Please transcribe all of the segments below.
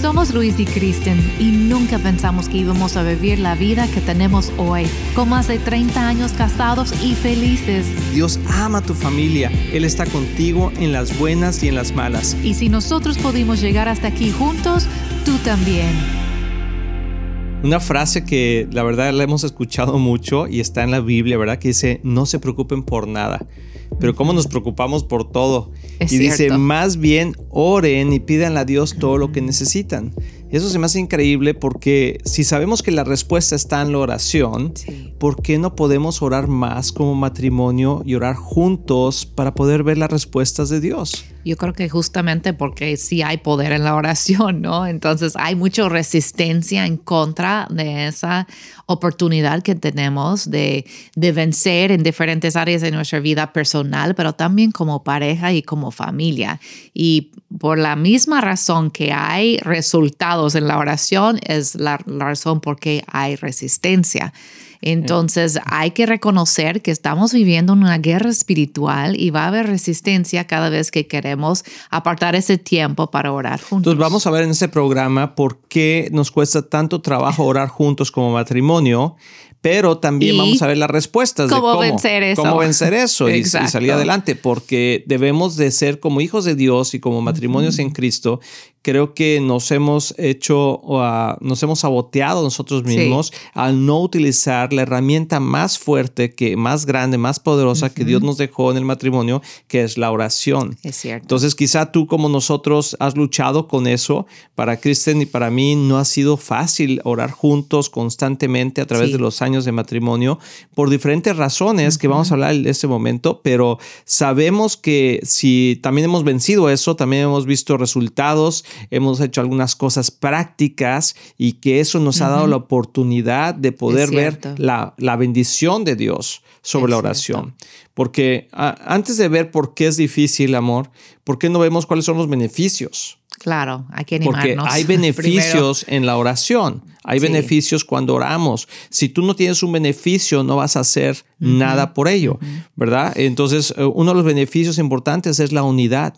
Somos Luis y Kristen y nunca pensamos que íbamos a vivir la vida que tenemos hoy, con más de 30 años casados y felices. Dios ama a tu familia, Él está contigo en las buenas y en las malas. Y si nosotros pudimos llegar hasta aquí juntos, tú también. Una frase que la verdad la hemos escuchado mucho y está en la Biblia, ¿verdad? Que dice, no se preocupen por nada. Pero cómo nos preocupamos por todo. y dice, más bien oren y pidan a Dios todo lo que necesitan. Eso se me hace increíble porque si sabemos que la respuesta está en la oración, ¿por qué no podemos orar más como matrimonio y orar juntos para poder ver las respuestas de Dios? Yo creo que justamente porque sí hay poder en la oración, ¿no? Entonces hay mucha resistencia en contra de esa oportunidad que tenemos de, de vencer en diferentes áreas de nuestra vida personal, pero también como pareja y como familia. Y por la misma razón que hay resultados en la oración, es la, la razón por qué hay resistencia. Entonces hay que reconocer que estamos viviendo una guerra espiritual y va a haber resistencia cada vez que queremos apartar ese tiempo para orar juntos. Entonces vamos a ver en este programa por qué nos cuesta tanto trabajo orar juntos como matrimonio pero también vamos a ver las respuestas cómo de cómo vencer eso. Cómo vencer eso y, salir adelante, porque debemos de ser como hijos de Dios y como matrimonios en Cristo, creo que nos hemos hecho, nos hemos saboteado nosotros mismos al no utilizar la herramienta más fuerte, que más grande, más poderosa que Dios nos dejó en el matrimonio, que es la oración. Es cierto. Entonces, quizá tú como nosotros has luchado con eso. Para Kristen y para mí no ha sido fácil orar juntos constantemente a través de los años de matrimonio por diferentes razones que vamos a hablar en este momento, pero sabemos que si también hemos vencido eso, también hemos visto resultados hemos hecho algunas cosas prácticas y que eso nos ha dado la oportunidad de poder ver la, bendición de Dios sobre la oración. Porque antes de ver por qué es difícil, amor, ¿por qué no vemos cuáles son los beneficios? Claro, hay que animarnos. Porque hay beneficios en la oración, hay beneficios cuando oramos. Si tú no tienes un beneficio, no vas a hacer nada por ello, ¿verdad? Entonces, eh, uno de los beneficios importantes es la unidad.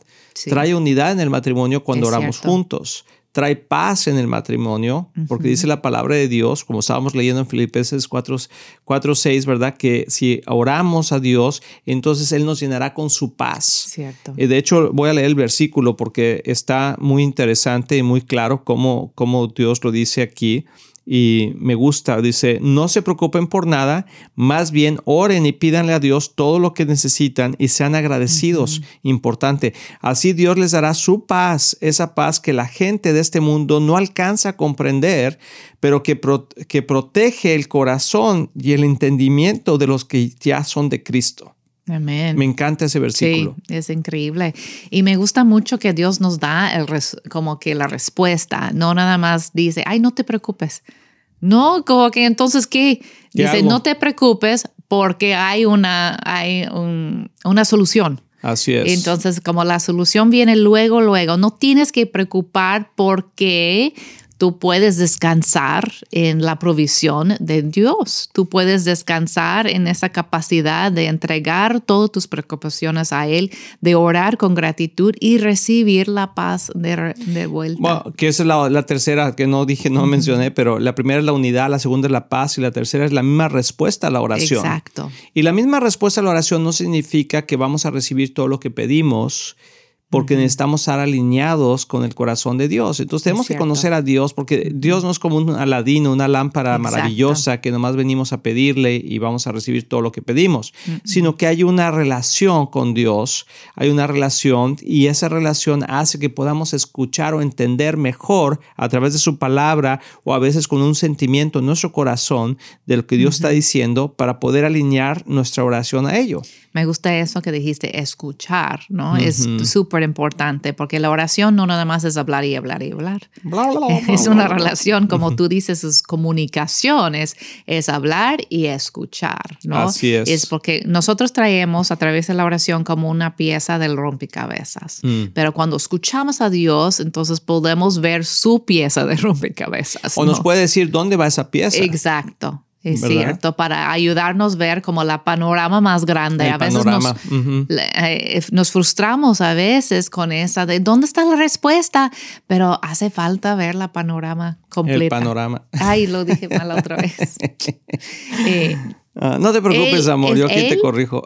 Trae unidad en el matrimonio cuando oramos juntos. Trae paz en el matrimonio, porque dice la palabra de Dios, como estábamos leyendo en Filipenses 4, 4, 6, ¿verdad? Que si oramos a Dios, entonces Él nos llenará con su paz. Cierto. de hecho, voy a leer el versículo porque está muy interesante y muy claro cómo, cómo Dios lo dice aquí y me gusta. Dice, no se preocupen por nada, más bien oren y pídanle a Dios todo lo que necesitan y sean agradecidos. Importante. Así Dios les dará su paz, esa paz que la gente de este mundo no alcanza a comprender, pero que, que protege el corazón y el entendimiento de los que ya son de Cristo. Amén. Me encanta ese versículo. Sí, es increíble. Y me gusta mucho que Dios nos da el como que la respuesta, no nada más dice, ay, no te preocupes. No, como que entonces, ¿qué? Dice, no te preocupes porque hay una, hay una solución. Así es. Entonces, como la solución viene luego, luego, no tienes que preocupar porque Tú puedes descansar en la provisión de Dios. Tú puedes descansar en esa capacidad de entregar todas tus preocupaciones a Él, de orar con gratitud y recibir la paz de, vuelta. Bueno, que esa es la, tercera que no dije, no mencioné, pero la primera es la unidad, la segunda es la paz y la tercera es la misma respuesta a la oración. Exacto. Y la misma respuesta a la oración no significa que vamos a recibir todo lo que pedimos porque necesitamos estar alineados con el corazón de Dios. Entonces tenemos que conocer a Dios porque Dios no es como un aladino, una lámpara maravillosa que nomás venimos a pedirle y vamos a recibir todo lo que pedimos, sino que hay una relación con Dios, hay una relación y esa relación hace que podamos escuchar o entender mejor a través de su palabra o a veces con un sentimiento en nuestro corazón de lo que Dios está diciendo para poder alinear nuestra oración a ello. Me gusta eso que dijiste, escuchar, ¿no? Es súper importante porque la oración no nada más es hablar y hablar y hablar. es una relación, como tú dices, es comunicación, es, hablar y escuchar, ¿no? Así es. Es porque nosotros traemos a través de la oración como una pieza del rompecabezas, mm. pero cuando escuchamos a Dios, entonces podemos ver su pieza de rompecabezas. O nos puede decir dónde va esa pieza. Exacto. Es ¿verdad? cierto, para ayudarnos a ver como la panorama más grande. El a veces nos, eh, nos frustramos a veces con esa de dónde está la respuesta, pero hace falta ver la panorama completa. El panorama. Ay, lo dije mal otra vez. Eh, Ah, no te preocupes, Él- amor, yo aquí te corrijo.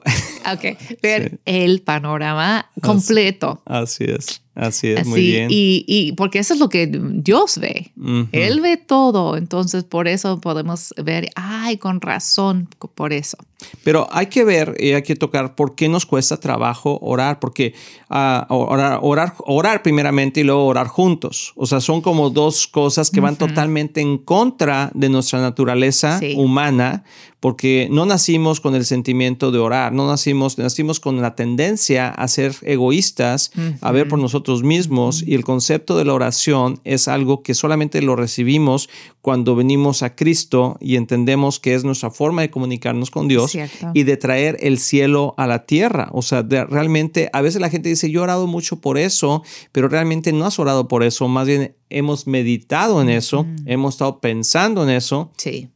ok, ver el panorama completo. Así es, así es, Así, muy bien. Y, y porque eso es lo que Dios ve. Él ve todo, entonces por eso podemos ver, ay, con razón, por eso. Pero hay que ver y hay que tocar por qué nos cuesta trabajo orar, porque ah, orar, orar, orar primeramente y luego orar juntos. O sea, son como dos cosas que van totalmente en contra de nuestra naturaleza Sí. humana, porque no nacimos con el sentimiento de orar, no nacimos, nacimos con la tendencia a ser egoístas, a ver por nosotros mismos, y el concepto de la oración es algo que solamente lo recibimos cuando venimos a Cristo y entendemos que es nuestra forma de comunicarnos con Dios Cierto. y de traer el cielo a la tierra. O sea, de- realmente a veces la gente dice, yo he orado mucho por eso, pero realmente no has orado por eso, más bien hemos meditado en eso, hemos estado pensando en eso, Sí.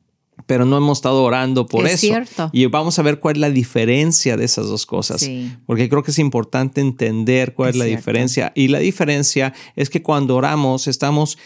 Pero no hemos estado orando por Es eso. cierto. Y vamos a ver cuál es la diferencia de esas dos cosas, Sí. porque creo que es importante entender cuál es, Es la cierto. diferencia. Y la diferencia es que cuando oramos estamos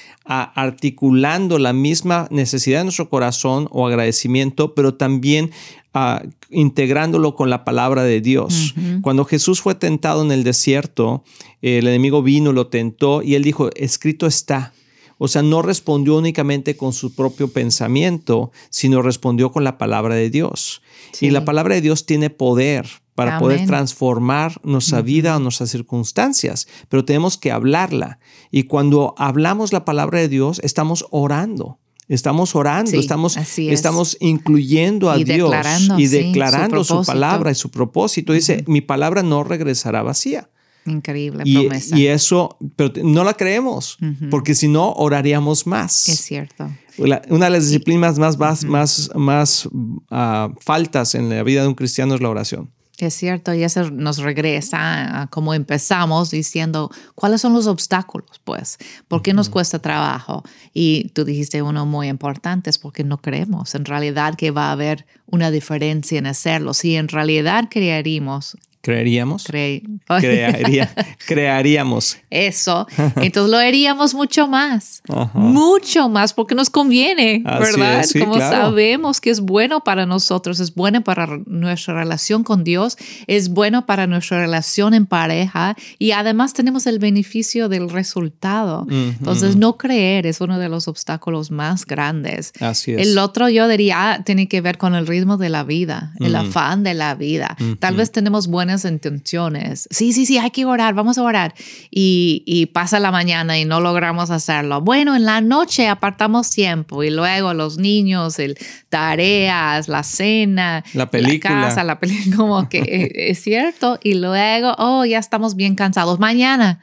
articulando la misma necesidad de nuestro corazón o agradecimiento, pero también ah, integrándolo con la palabra de Dios. Cuando Jesús fue tentado en el desierto, el enemigo vino, lo tentó y él dijo, escrito está. O sea, no respondió únicamente con su propio pensamiento, sino respondió con la palabra de Dios. Sí. Y la palabra de Dios tiene poder para poder transformar nuestra vida o nuestras circunstancias, pero tenemos que hablarla. Y cuando hablamos la palabra de Dios, estamos orando. Estamos orando, Sí, estamos, es. estamos incluyendo a Y Dios declarando, y sí, su declarando su, palabra y su propósito. Dice, mi palabra no regresará vacía. Increíble Y, promesa. y eso, pero no la creemos, porque si no, oraríamos más. es cierto. La- una de las disciplinas más, más, más, más ah, faltas en la vida de un cristiano es la oración. Es cierto, y eso nos regresa a cómo empezamos diciendo cuáles son los obstáculos, pues, por qué nos cuesta trabajo. Y tú dijiste uno muy importante, es porque no creemos en realidad que va a haber una diferencia en hacerlo. Si en realidad creeríamos, ¿Creeríamos? cre- Crearía- crearíamos. eso, entonces lo haríamos mucho más, Ajá. mucho más, porque nos conviene, Así ¿verdad? es, sí, Como claro. sabemos que es bueno para nosotros, es bueno para nuestra relación con Dios, es bueno para nuestra relación en pareja y además tenemos el beneficio del resultado. Entonces, no creer es uno de los obstáculos más grandes. Así es. El otro yo diría ah, tiene que ver con el ritmo de la vida, el afán de la vida. Tal vez tenemos buenas intenciones. Sí, sí, sí, hay que orar, vamos a orar. Y, y pasa la mañana y no logramos hacerlo. Bueno, en la noche apartamos tiempo y luego los niños, el tareas, la cena, La película. casa, la película, como que eh, es cierto. Y luego, oh, ya estamos bien cansados. Mañana.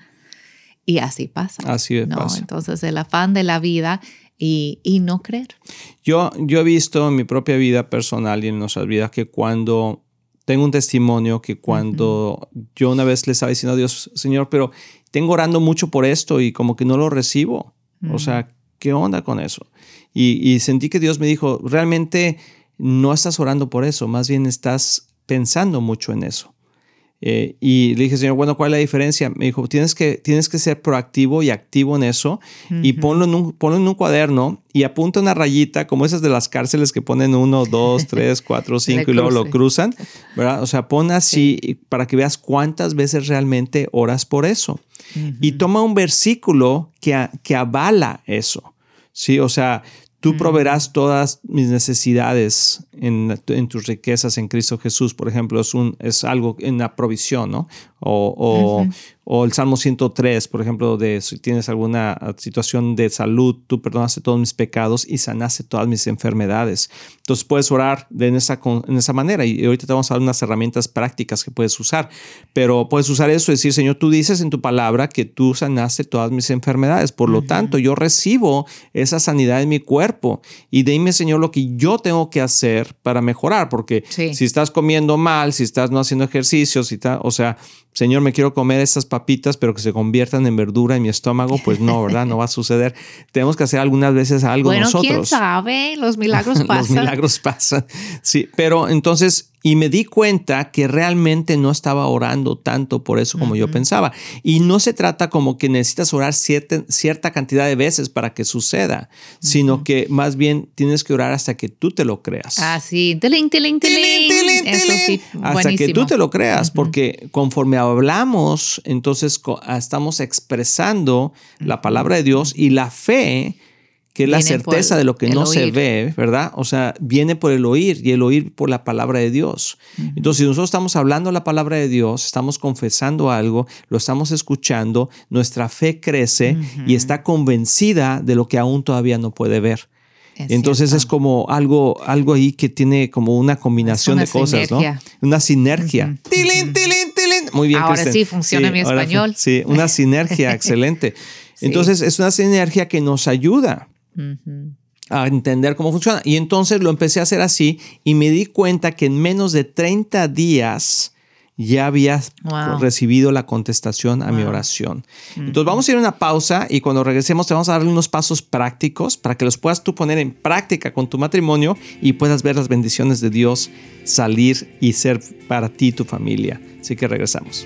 Y así pasa. Así ¿no? pasa. Entonces, el afán de la vida y, y no creer. Yo, yo he visto en mi propia vida personal y en nuestras vidas que cuando tengo un testimonio que cuando yo una vez le estaba diciendo a Dios, Señor, pero tengo orando mucho por esto y como que no lo recibo. O sea, ¿qué onda con eso? Y, y sentí que Dios me dijo, realmente no estás orando por eso, más bien estás pensando mucho en eso. Eh, y le dije, Señor, bueno, ¿cuál es la diferencia? Me dijo, tienes que, tienes que ser proactivo y activo en eso y ponlo en, un, ponlo en un cuaderno y apunta una rayita como esas de las cárceles que ponen uno, dos, tres, cuatro, cinco y luego lo cruzan, ¿verdad? O sea, pon así para que veas cuántas veces realmente oras por eso. Y toma un versículo que, que avala eso, ¿sí? O sea, tú proveerás todas mis necesidades en, en tus riquezas en Cristo Jesús, por ejemplo, es, un, es algo en la provisión, ¿no? O, o, o el Salmo 103, por ejemplo, de si tienes alguna situación de salud, tú perdonaste todos mis pecados y sanaste todas mis enfermedades. Entonces puedes orar de en, esa, en esa manera y ahorita te vamos a dar unas herramientas prácticas que puedes usar, pero puedes usar eso y decir, Señor, tú dices en tu palabra que tú sanaste todas mis enfermedades, por lo tanto yo recibo esa sanidad en mi cuerpo. Y dime, Señor, lo que yo tengo que hacer para mejorar, porque Sí. si estás comiendo mal, si estás no haciendo ejercicio, si o sea, Señor, me quiero comer estas papitas, pero que se conviertan en verdura en mi estómago, pues no, ¿verdad? No va a suceder. Tenemos que hacer algunas veces algo bueno, nosotros. quién sabe, los milagros pasan. los milagros pasan. Sí, pero entonces y me di cuenta que realmente no estaba orando tanto por eso como yo pensaba. Y no se trata como que necesitas orar cierta, cantidad de veces para que suceda, sino que más bien tienes que orar hasta que tú te lo creas. Ah. Eso sí, hasta que tú te lo creas, porque conforme hablamos, entonces estamos expresando la palabra de Dios y la fe que es la certeza de lo que no se ve, ¿verdad? O sea, viene por el oír y el oír por la palabra de Dios. Entonces, si nosotros estamos hablando la palabra de Dios, estamos confesando algo, lo estamos escuchando, nuestra fe crece y está convencida de lo que aún todavía no puede ver. Entonces es como algo, algo ahí que tiene como una combinación de cosas, ¿no? Una sinergia. Muy bien, Ahora sí funciona mi español. Sí, una sinergia excelente. Entonces es una sinergia que nos ayuda a entender cómo funciona. Y entonces lo empecé a hacer así y me di cuenta que en menos de 30 días ya había recibido la contestación a mi oración. Entonces vamos a ir a una pausa y cuando regresemos te vamos a dar unos pasos prácticos para que los puedas tú poner en práctica con tu matrimonio y puedas ver las bendiciones de Dios salir y ser para ti y tu familia. Así que regresamos.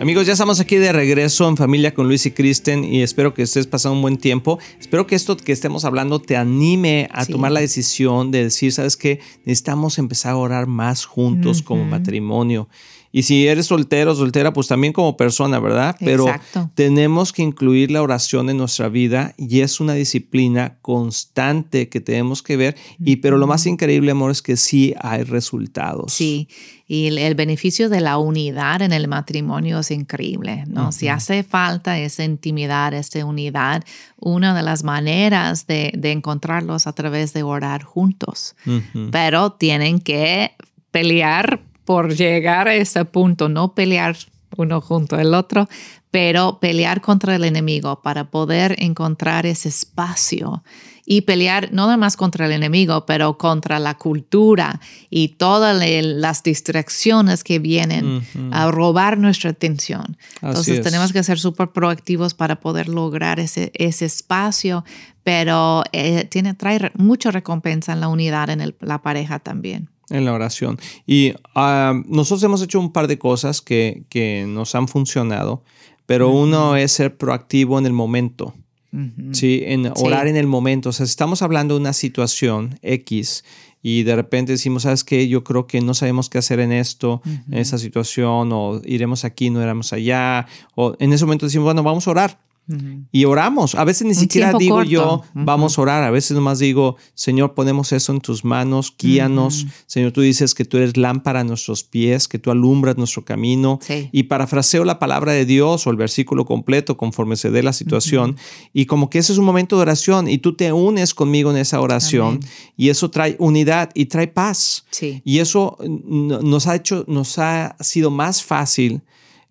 Amigos, ya estamos aquí de regreso en familia con Luis y Kristen y espero que estés pasando un buen tiempo. Espero que esto que estemos hablando te anime a tomar la decisión de decir, ¿sabes qué? Necesitamos empezar a orar más juntos como matrimonio. Y si eres soltero o soltera, pues también como persona, ¿verdad? Pero tenemos que incluir la oración en nuestra vida y es una disciplina constante que tenemos que ver. Y pero lo más increíble, amor, es que sí hay resultados. Sí, y el, beneficio de la unidad en el matrimonio es increíble, ¿no? Si hace falta esa intimidad, esa unidad, una de las maneras de, encontrarlos a través de orar juntos. Pero tienen que pelear por llegar a ese punto, no pelear uno junto al otro, pero pelear contra el enemigo para poder encontrar ese espacio y pelear no nada más contra el enemigo, pero contra la cultura y todas las distracciones que vienen a robar nuestra atención. Entonces tenemos que ser súper proactivos para poder lograr ese, ese espacio, pero eh, tiene, trae mucha recompensa en la unidad en la pareja también. En la oración. Y ah, nosotros hemos hecho un par de cosas que, que nos han funcionado, pero uno es ser proactivo en el momento. Sí, en orar en el momento. O sea, si estamos hablando de una situación X y de repente decimos, ¿sabes qué? Yo creo que no sabemos qué hacer en esto, en esa situación, o iremos aquí, no iremos allá, o en ese momento decimos, bueno, vamos a orar. Y oramos. A veces ni siquiera digo yo, vamos a orar. A veces nomás digo, Señor, ponemos eso en tus manos, guíanos. Señor, tú dices que tú eres lámpara a nuestros pies, que tú alumbras nuestro camino. Y parafraseo la palabra de Dios o el versículo completo conforme se dé la situación. Y como que ese es un momento de oración y tú te unes conmigo en esa oración. Y eso trae unidad y trae paz. Y eso nos ha hecho, nos ha sido más fácil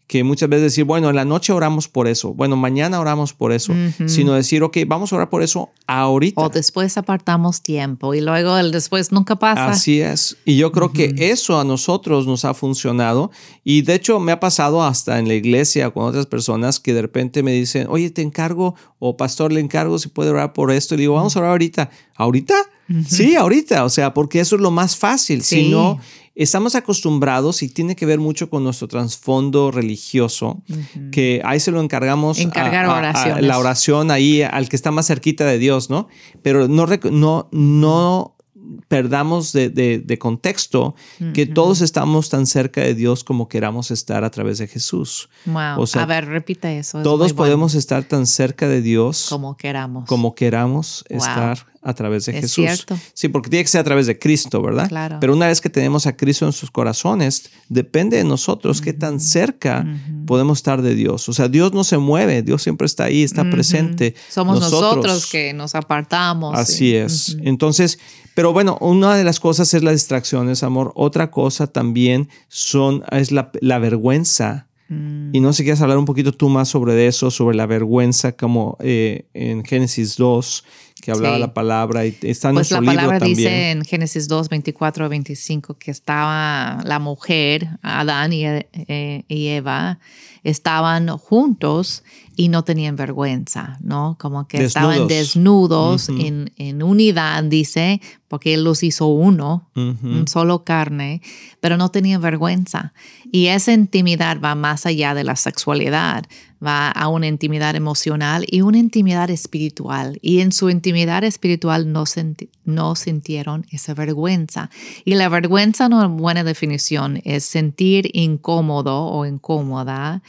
que muchas veces decir, bueno, en la noche oramos por eso, bueno, mañana oramos por eso, sino decir, ok, vamos a orar por eso ahorita. O después apartamos tiempo y luego el después nunca pasa. Así es. Y yo creo que eso a nosotros nos ha funcionado y de hecho me ha pasado hasta en la iglesia con otras personas que de repente me dicen, oye, te encargo o pastor, le encargo si puede orar por esto y digo, vamos a orar ahorita. ¿Ahorita? Sí, ahorita, o sea, porque eso es lo más fácil. Si no, estamos acostumbrados y tiene que ver mucho con nuestro trasfondo religioso, que ahí se lo encargamos Encargar a, la oración ahí al que está más cerquita de Dios, ¿no? Pero no, no, no perdamos de, contexto que todos estamos tan cerca de Dios como queramos estar a través de Jesús. Wow. a ver, repita eso. Todos podemos estar tan cerca de Dios como queramos. Como queramos estar a través de es Jesús. Cierto. Sí, porque tiene que ser a través de Cristo, ¿verdad? Claro. Pero una vez que tenemos a Cristo en sus corazones, depende de nosotros qué tan cerca podemos estar de Dios. O sea, Dios no se mueve, Dios siempre está ahí, está presente. Somos nosotros, que nos apartamos. Así es. Entonces, pero bueno, una de las cosas es las distracciones, amor. Otra cosa también son, es la, vergüenza. Mm. Y no sé si quieres hablar un poquito tú más sobre eso, sobre la vergüenza, como eh, en Génesis 2 que hablaba la palabra y está en pues la palabra dice en Génesis 2, 24 25 que estaba la mujer, Adán y, eh, y Eva, estaban juntos y no tenían vergüenza, ¿no? Como que estaban desnudos en, en, unidad, dice, porque Él los hizo uno, un solo carne, pero no tenían vergüenza. Y esa intimidad va más allá de la sexualidad, va a una intimidad emocional y una intimidad espiritual. Y en su intimidad espiritual no, no sintieron esa vergüenza. Y la vergüenza, no buena definición, es sentir incómodo o incómoda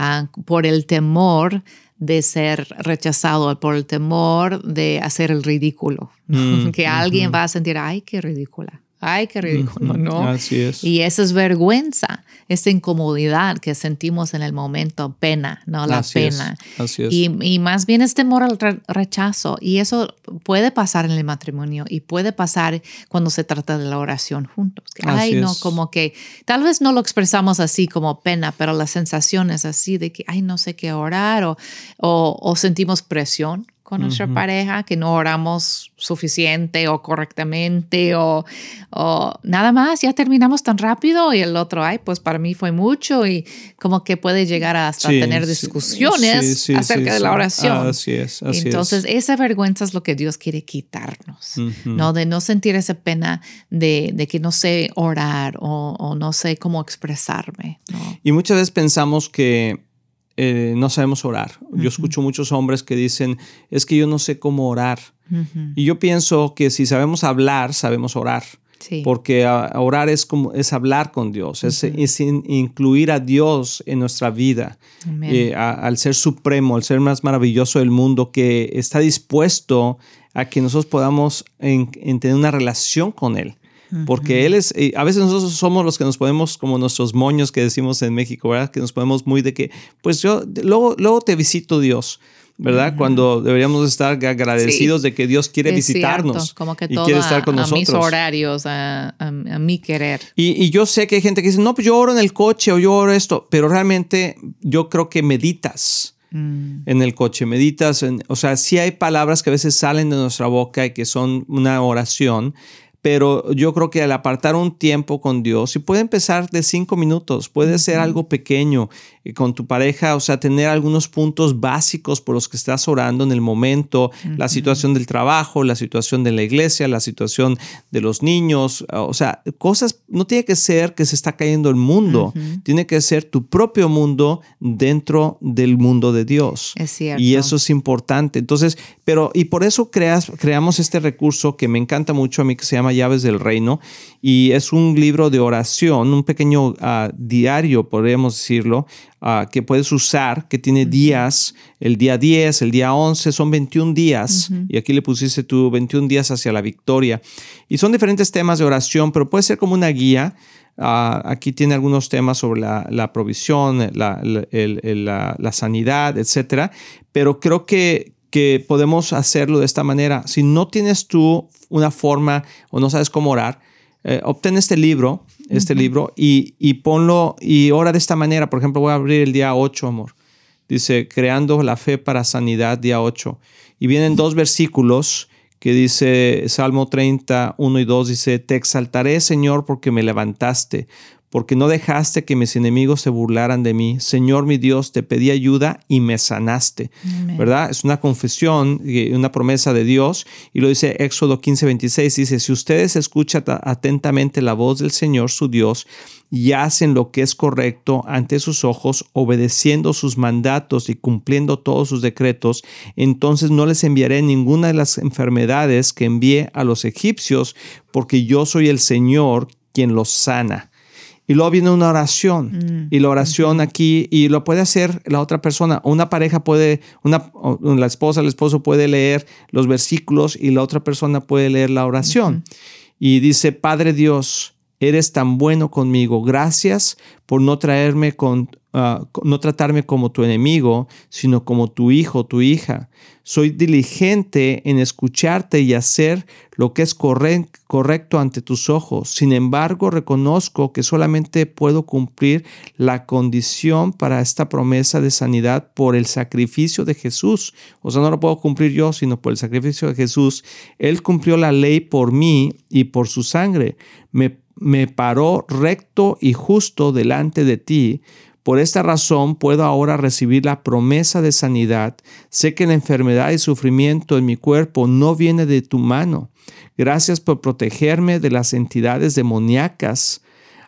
Ah, por el temor de ser rechazado, por el temor de hacer el ridículo, mm, que alguien va a sentir, ay, qué ridícula. Ay, qué ridículo, ¿no? Así es. Y esa es vergüenza, esa incomodidad que sentimos en el momento, pena, ¿no? La pena. Así es. Y, más bien es temor al rechazo. Y eso puede pasar en el matrimonio y puede pasar cuando se trata de la oración juntos. ay, no, como que tal vez no lo expresamos así como pena, pero la sensación es así de que, ay, no sé qué orar o, o sentimos presión con nuestra pareja, que no oramos suficiente o correctamente o, nada más, ya terminamos tan rápido y el otro, ay, pues para mí fue mucho y como que puede llegar hasta tener discusiones acerca de la oración. Así es. Así Entonces, esa vergüenza es lo que Dios quiere quitarnos, ¿no? De no sentir esa pena de, de que no sé orar o, o no sé cómo expresarme. Y muchas veces pensamos que eh, no sabemos orar. Yo escucho muchos hombres que dicen, es que yo no sé cómo orar. Y yo pienso que si sabemos hablar, sabemos orar. Porque orar es como es hablar con Dios, es, incluir a Dios en nuestra vida, eh, al ser supremo, al ser más maravilloso del mundo, que está dispuesto a que nosotros podamos tener una relación con Él. Porque él es, a veces nosotros somos los que nos ponemos como nuestros moños que decimos en México, ¿verdad? Que nos ponemos muy de que, pues yo, luego, luego te visito Dios. ¿verdad? Cuando deberíamos estar agradecidos de que Dios quiere visitarnos como que y quiere estar con a, nosotros. A mis horarios, a, a, mi querer. Y, y, yo sé que hay gente que dice, no, pues yo oro en el coche o yo oro esto, pero realmente yo creo que meditas. Mm. En el coche, meditas, en, o sea, sí hay palabras que a veces salen de nuestra boca y que son una oración, pero yo creo que al apartar un tiempo con Dios, y puede empezar de cinco minutos, puede ser algo pequeño eh, con tu pareja, o sea, tener algunos puntos básicos por los que estás orando en el momento, la situación del trabajo, la situación de la iglesia, la situación de los niños, o sea, cosas, no tiene que ser que se está cayendo el mundo, tiene que ser tu propio mundo dentro del mundo de Dios. Es cierto. Y eso es importante. Entonces, pero, y por eso creas, creamos este recurso que me encanta mucho a mí, que se llama Llaves del Reino, y es un libro de oración, un pequeño ah, diario, podríamos decirlo, ah, que puedes usar, que tiene días, el día 10, el día 11, son 21 días, y aquí le pusiste tú 21 días hacia la victoria. Y son diferentes temas de oración, pero puede ser como una guía. Ah, aquí tiene algunos temas sobre la, provisión, la, la, sanidad, etcétera. Pero creo que, que podemos hacerlo de esta manera. Si no tienes tú una forma o no sabes cómo orar, eh, obtén este libro, este libro, y, y, ponlo y ora de esta manera. Por ejemplo, voy a abrir el día 8, amor. Dice, creando la fe para sanidad, día 8. Y vienen dos versículos que dice Salmo 30, 1 y 2, dice, Te exaltaré, Señor, porque me levantaste, porque no dejaste que mis enemigos se burlaran de mí. Señor mi Dios, te pedí ayuda y me sanaste. ¿Verdad? Es una confesión, una promesa de Dios. Y lo dice Éxodo 15, 26, dice, si ustedes escuchan atentamente la voz del Señor su Dios y hacen lo que es correcto ante sus ojos, obedeciendo sus mandatos y cumpliendo todos sus decretos, entonces no les enviaré ninguna de las enfermedades que envié a los egipcios, porque yo soy el Señor quien los sana. Y luego viene una oración. Mm, y la oración aquí, y lo puede hacer la otra persona. Una pareja puede, una, la esposa, el esposo puede leer los versículos y la otra persona puede leer la oración. Y dice, Padre Dios, eres tan bueno conmigo. Gracias por no traerme con, ah, no tratarme como tu enemigo, sino como tu hijo, tu hija. Soy diligente en escucharte y hacer lo que es correcto ante tus ojos. Sin embargo, reconozco que solamente puedo cumplir la condición para esta promesa de sanidad por el sacrificio de Jesús. O sea, no lo puedo cumplir yo, sino por el sacrificio de Jesús. Él cumplió la ley por mí y por su sangre. Me, me paró recto y justo delante de ti por esta razón puedo ahora recibir la promesa de sanidad. Sé que la enfermedad y sufrimiento en mi cuerpo no viene de tu mano. Gracias por protegerme de las entidades demoníacas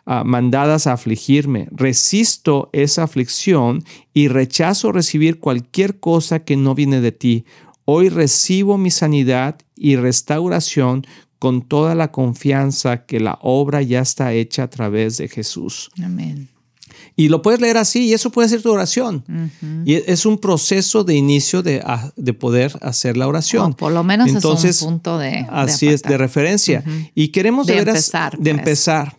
ah, mandadas a afligirme. Resisto esa aflicción y rechazo recibir cualquier cosa que no viene de ti. Hoy recibo mi sanidad y restauración con toda la confianza que la obra ya está hecha a través de Jesús. Amén. Y lo puedes leer así y eso puede ser tu oración. Y es un proceso de inicio de, de poder hacer la oración. por lo menos Entonces, es un punto de... Así es, de referencia. Y queremos de, empezar. De pues. empezar.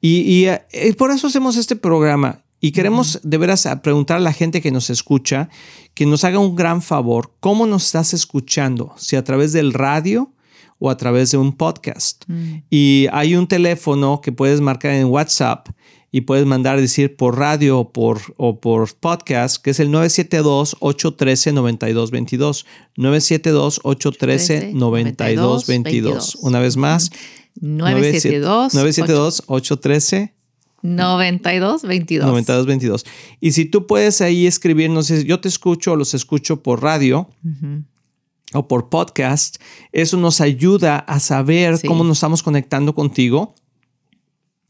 Y, y, por eso hacemos este programa. Y queremos de veras preguntar a la gente que nos escucha que nos haga un gran favor. ¿Cómo nos estás escuchando? Si a través del radio o a través de un podcast. Y hay un teléfono que puedes marcar en WhatsApp y puedes mandar decir por radio o por, o por podcast, que es el 972-813-9222. 972-813-9222. Una vez más. 972-813. 9222. 9222. Y si tú puedes ahí escribirnos, yo te escucho o los escucho por radio o por podcast, eso nos ayuda a saber cómo nos estamos conectando contigo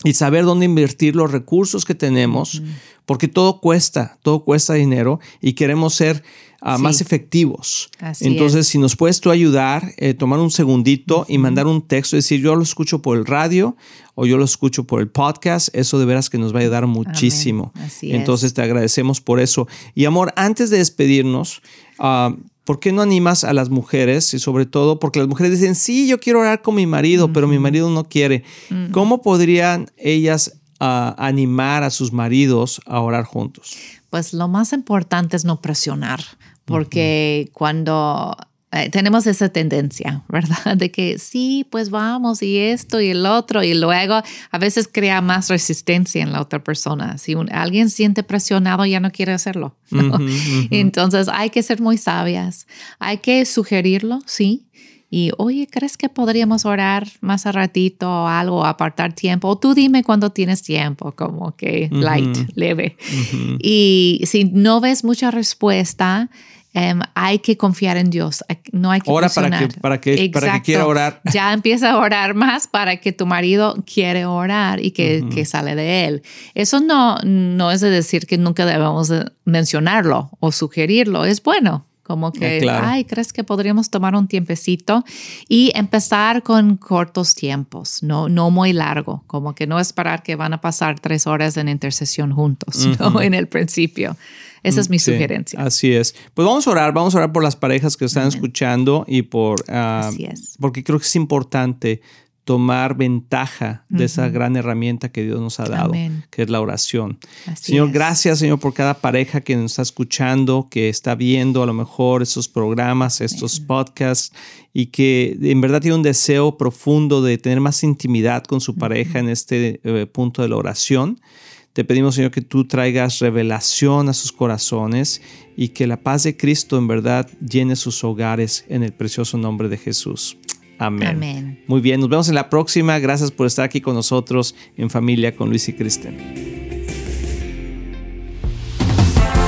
y saber dónde invertir los recursos que tenemos, porque todo cuesta, todo cuesta dinero y queremos ser ah, más efectivos. Entonces, si nos puedes tú ayudar, eh, tomar un segundito y mandar un texto, decir yo lo escucho por el radio o yo lo escucho por el podcast, eso de veras que nos va a ayudar muchísimo. Entonces, te agradecemos por eso. Y amor, antes de despedirnos, uh, ¿Por qué no animas a las mujeres? Y sobre todo porque las mujeres dicen, sí, yo quiero orar con mi marido, pero mi marido no quiere. ¿Cómo podrían ellas ah, animar a sus maridos a orar juntos? Pues lo más importante es no presionar, porque cuando eh, tenemos esa tendencia, ¿verdad? De que sí, pues vamos y esto y el otro y luego a veces crea más resistencia en la otra persona. Si alguien siente presionado ya no quiere hacerlo. Entonces hay que ser muy sabias, hay que sugerirlo, sí, y, oye, ¿crees que podríamos orar más a ratito o algo, apartar tiempo? O tú dime cuando tienes tiempo, como que light, leve. Y si no ves mucha respuesta, em, hay que confiar en Dios. No hay que Ora para que, para, que, para que quiera orar. Ya empieza a orar más para que tu marido quiere orar y que, que, sale de él. Eso no, no es de decir que nunca debemos mencionarlo o sugerirlo. Es bueno. Como eh, que, ay, ¿crees que podríamos tomar un tiempecito y empezar con cortos tiempos, no, no muy largo, como que no esperar que van a pasar tres horas en intercesión juntos, ¿no? En el principio. Esa es mi sugerencia. Así es. Pues vamos a orar, vamos a orar por las parejas que están escuchando y por... Ah, así es. Porque creo que es importante tomar ventaja de esa gran herramienta que Dios nos ha dado, que es la oración. Señor, gracias, Señor, por cada pareja que nos está escuchando, que está viendo a lo mejor estos programas, estos podcasts, y que en verdad tiene un deseo profundo de tener más intimidad con su pareja en este eh, punto de la oración. Te pedimos, Señor, que tú traigas revelación a sus corazones y que la paz de Cristo en verdad llene sus hogares en el precioso nombre de Jesús. Amén. Muy bien, nos vemos en la próxima. Gracias por estar aquí con nosotros en familia con Luis y Kristen.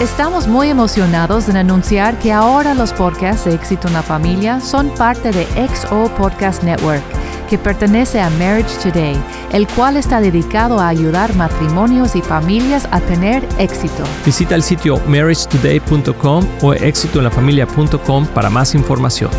Estamos muy emocionados en anunciar que ahora los podcasts de Éxito en la Familia son parte de XO Podcast Network, que pertenece a Marriage Today, el cual está dedicado a ayudar matrimonios y familias a tener éxito. Visita el sitio marriagetoday.com o éxitoenlafamilia.com para más información.